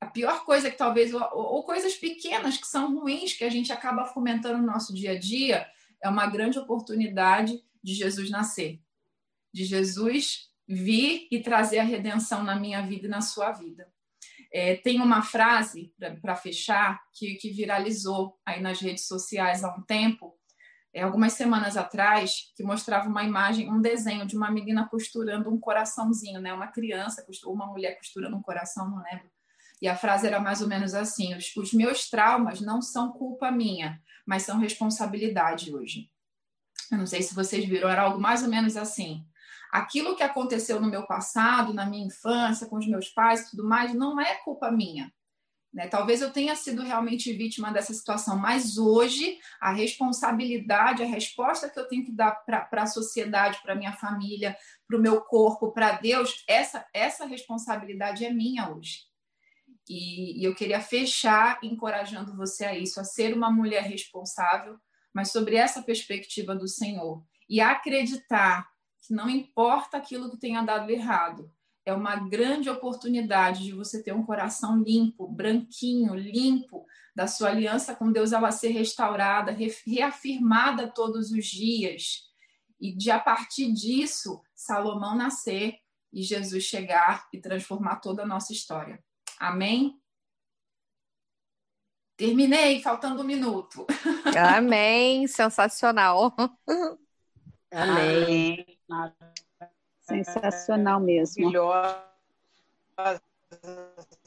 a pior coisa que talvez, ou, ou coisas pequenas que são ruins que a gente acaba fomentando no nosso dia a dia, é uma grande oportunidade de Jesus nascer de Jesus vir e trazer a redenção na minha vida e na sua vida. É, tem uma frase, para fechar, que, que viralizou aí nas redes sociais há um tempo, é, algumas semanas atrás, que mostrava uma imagem, um desenho de uma menina costurando um coraçãozinho, né? Uma criança, ou uma mulher costurando um coração, não lembro. E a frase era mais ou menos assim: os, os meus traumas não são culpa minha, mas são responsabilidade hoje. Eu não sei se vocês viram, era algo mais ou menos assim aquilo que aconteceu no meu passado, na minha infância, com os meus pais e tudo mais, não é culpa minha. Né? Talvez eu tenha sido realmente vítima dessa situação, mas hoje a responsabilidade, a resposta que eu tenho que dar para a sociedade, para minha família, para o meu corpo, para Deus, essa, essa responsabilidade é minha hoje. E, e eu queria fechar encorajando você a isso, a ser uma mulher responsável, mas sobre essa perspectiva do Senhor. E acreditar que não importa aquilo que tenha dado errado, é uma grande oportunidade de você ter um coração limpo, branquinho, limpo, da sua aliança com Deus ela ser restaurada, reafirmada todos os dias. E de a partir disso, Salomão nascer e Jesus chegar e transformar toda a nossa história. Amém? Terminei, faltando um minuto. Amém, sensacional. Amém. Sensacional mesmo.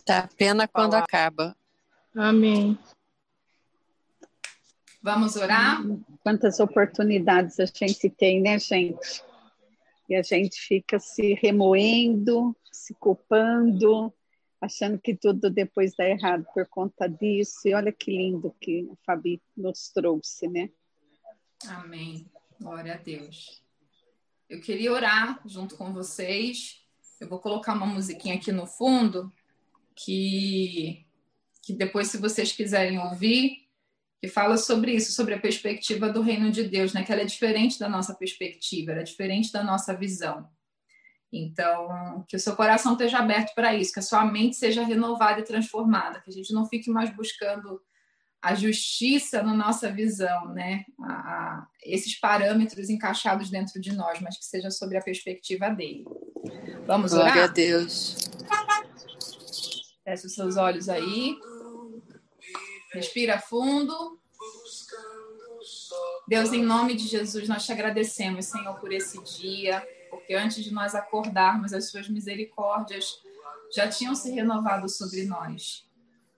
Tá pena quando acaba. Amém. Vamos orar? Quantas oportunidades a gente tem, né, gente? E a gente fica se remoendo, se culpando, achando que tudo depois dá errado por conta disso. E olha que lindo que a Fabi nos trouxe, né? Amém. Glória a Deus. Eu queria orar junto com vocês. Eu vou colocar uma musiquinha aqui no fundo que, que depois, se vocês quiserem ouvir, que fala sobre isso, sobre a perspectiva do reino de Deus, né? Que ela é diferente da nossa perspectiva, ela é diferente da nossa visão. Então, que o seu coração esteja aberto para isso, que a sua mente seja renovada e transformada, que a gente não fique mais buscando a justiça na nossa visão, né? A, a, esses parâmetros encaixados dentro de nós, mas que seja sobre a perspectiva dele. Vamos orar? Glória a Deus. Feche os seus olhos aí. Respira fundo. Deus, em nome de Jesus, nós te agradecemos, Senhor, por esse dia, porque antes de nós acordarmos, as suas misericórdias já tinham se renovado sobre nós.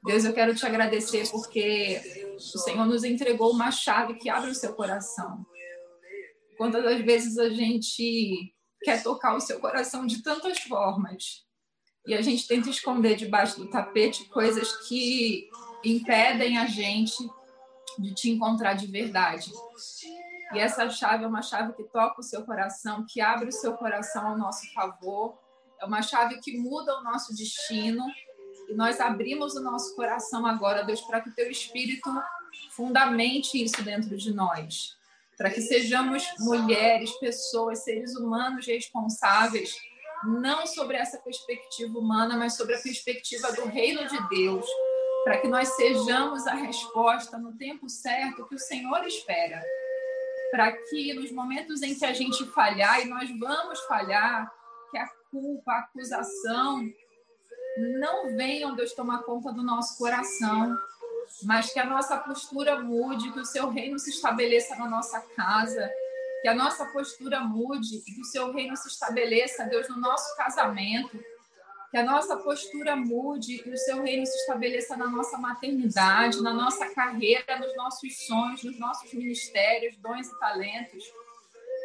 Deus, eu quero te agradecer porque o Senhor nos entregou uma chave que abre o seu coração. Quantas das vezes a gente quer tocar o seu coração de tantas formas e a gente tenta esconder debaixo do tapete coisas que impedem a gente de te encontrar de verdade. E essa chave é uma chave que toca o seu coração, que abre o seu coração ao nosso favor, é uma chave que muda o nosso destino e nós abrimos o nosso coração agora, Deus, para que o teu Espírito fundamente isso dentro de nós. Para que sejamos mulheres, pessoas, seres humanos responsáveis, não sobre essa perspectiva humana, mas sobre a perspectiva do reino de Deus. Para que nós sejamos a resposta no tempo certo que o Senhor espera. Para que nos momentos em que a gente falhar, e nós vamos falhar, que a culpa, a acusação, não venham, Deus, tomar conta do nosso coração, mas que a nossa postura mude, que o seu reino se estabeleça na nossa casa, que a nossa postura mude e que o seu reino se estabeleça, Deus, no nosso casamento, que a nossa postura mude e o seu reino se estabeleça na nossa maternidade, na nossa carreira, nos nossos sonhos, nos nossos ministérios, dons e talentos.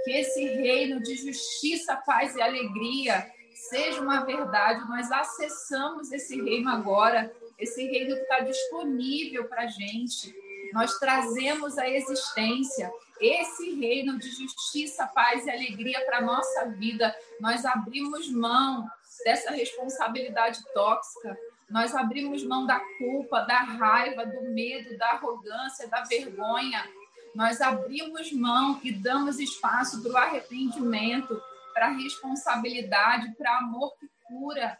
Que esse reino de justiça, paz e alegria seja uma verdade. Nós acessamos esse reino agora, esse reino que está disponível para a gente. Nós trazemos a existência esse reino de justiça, paz e alegria para a nossa vida. Nós abrimos mão dessa responsabilidade tóxica. Nós abrimos mão da culpa, da raiva, do medo, da arrogância, da vergonha. Nós abrimos mão e damos espaço para o arrependimento, para a responsabilidade, para amor que cura.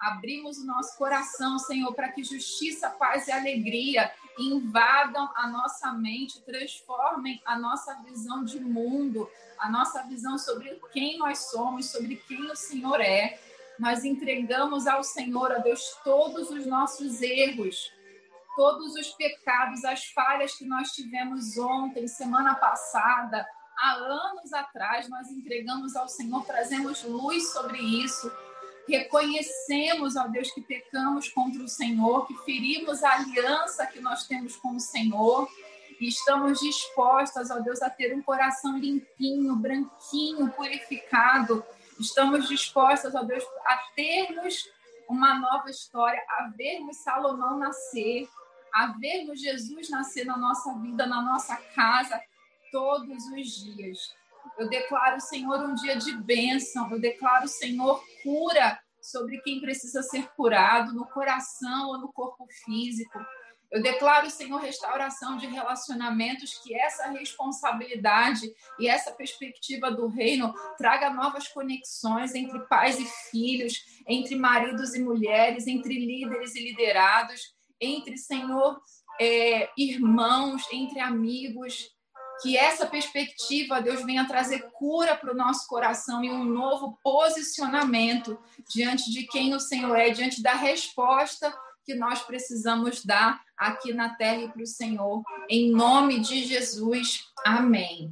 Abrimos o nosso coração, Senhor, para que justiça, paz e alegria invadam a nossa mente, transformem a nossa visão de mundo, a nossa visão sobre quem nós somos, sobre quem o Senhor é nós entregamos ao Senhor, a Deus, todos os nossos erros, todos os pecados, as falhas que nós tivemos ontem, semana passada, há anos atrás, nós entregamos ao Senhor, trazemos luz sobre isso. Reconhecemos, ó Deus, que pecamos contra o Senhor, que ferimos a aliança que nós temos com o Senhor e estamos dispostas, ó Deus, a ter um coração limpinho, branquinho, purificado Estamos dispostas, ó Deus, a termos uma nova história, a vermos Salomão nascer, a vermos Jesus nascer na nossa vida, na nossa casa, todos os dias. Eu declaro, Senhor, um dia de bênção. Eu declaro, Senhor, cura sobre quem precisa ser curado, no coração ou no corpo físico. Eu declaro, Senhor, restauração de relacionamentos, que essa responsabilidade e essa perspectiva do reino traga novas conexões entre pais e filhos, entre maridos e mulheres, entre líderes e liderados, entre, Senhor, é, irmãos, entre amigos. Que essa perspectiva, Deus, venha trazer cura para o nosso coração e um novo posicionamento diante de quem o Senhor é, diante da resposta que nós precisamos dar aqui na terra e para o Senhor. Em nome de Jesus. Amém.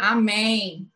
Amém.